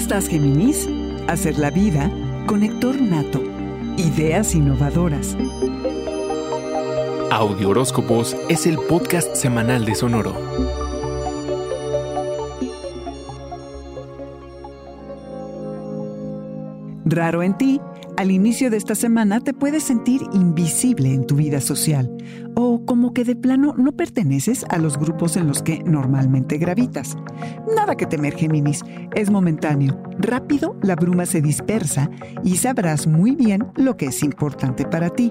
Estás, Géminis? Hacer la vida, conector nato, ideas innovadoras. Audio Horóscopos es el podcast semanal de Sonoro. Raro en ti, al inicio de esta semana te puedes sentir invisible social o como que de plano no perteneces a los grupos en los que normalmente gravitas. Nada que temer, Géminis, es momentáneo. Rápido la bruma se dispersa y sabrás muy bien lo que es importante para ti.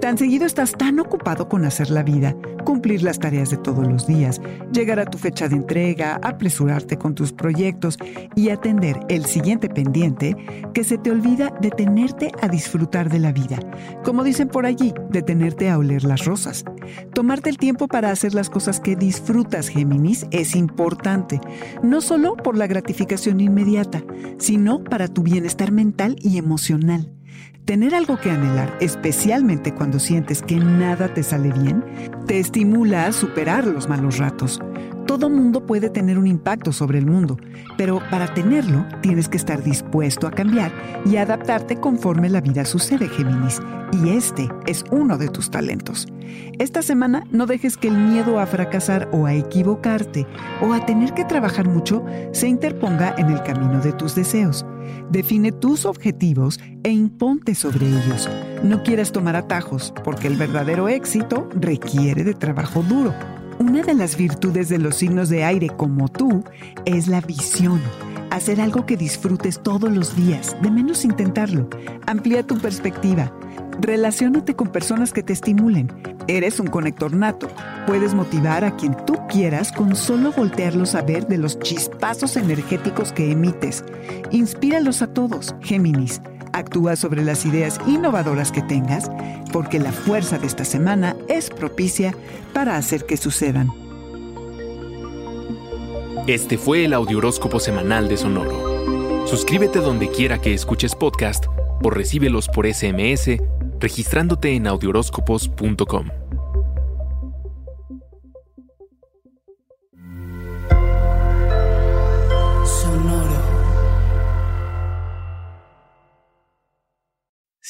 Tan seguido estás tan ocupado con hacer la vida, cumplir las tareas de todos los días, llegar a tu fecha de entrega, apresurarte con tus proyectos y atender el siguiente pendiente, que se te olvida detenerte a disfrutar de la vida. Como dicen por allí, detenerte a oler las rosas. Tomarte el tiempo para hacer las cosas que disfrutas, Géminis, es importante, no solo por la gratificación inmediata, sino para tu bienestar mental y emocional. Tener algo que anhelar, especialmente cuando sientes que nada te sale bien, te estimula a superar los malos ratos. Todo mundo puede tener un impacto sobre el mundo, pero para tenerlo tienes que estar dispuesto a cambiar y adaptarte conforme la vida sucede, Géminis. Y este es uno de tus talentos. Esta semana no dejes que el miedo a fracasar o a equivocarte o a tener que trabajar mucho se interponga en el camino de tus deseos. Define tus objetivos e imponte sobre ellos. No quieras tomar atajos, porque el verdadero éxito requiere de trabajo duro. Una de las virtudes de los signos de aire como tú es la visión. Hacer algo que disfrutes todos los días, de menos intentarlo. Amplía tu perspectiva. Relaciónate con personas que te estimulen. Eres un conector nato. Puedes motivar a quien tú quieras con solo voltearlos a ver de los chispazos energéticos que emites. Inspíralos a todos, Géminis. Actúa sobre las ideas innovadoras que tengas, porque la fuerza de esta semana es propicia para hacer que sucedan. Este fue el Audioróscopo semanal de Sonoro. Suscríbete donde quiera que escuches podcast o recíbelos por SMS registrándote en audioróscopos.com.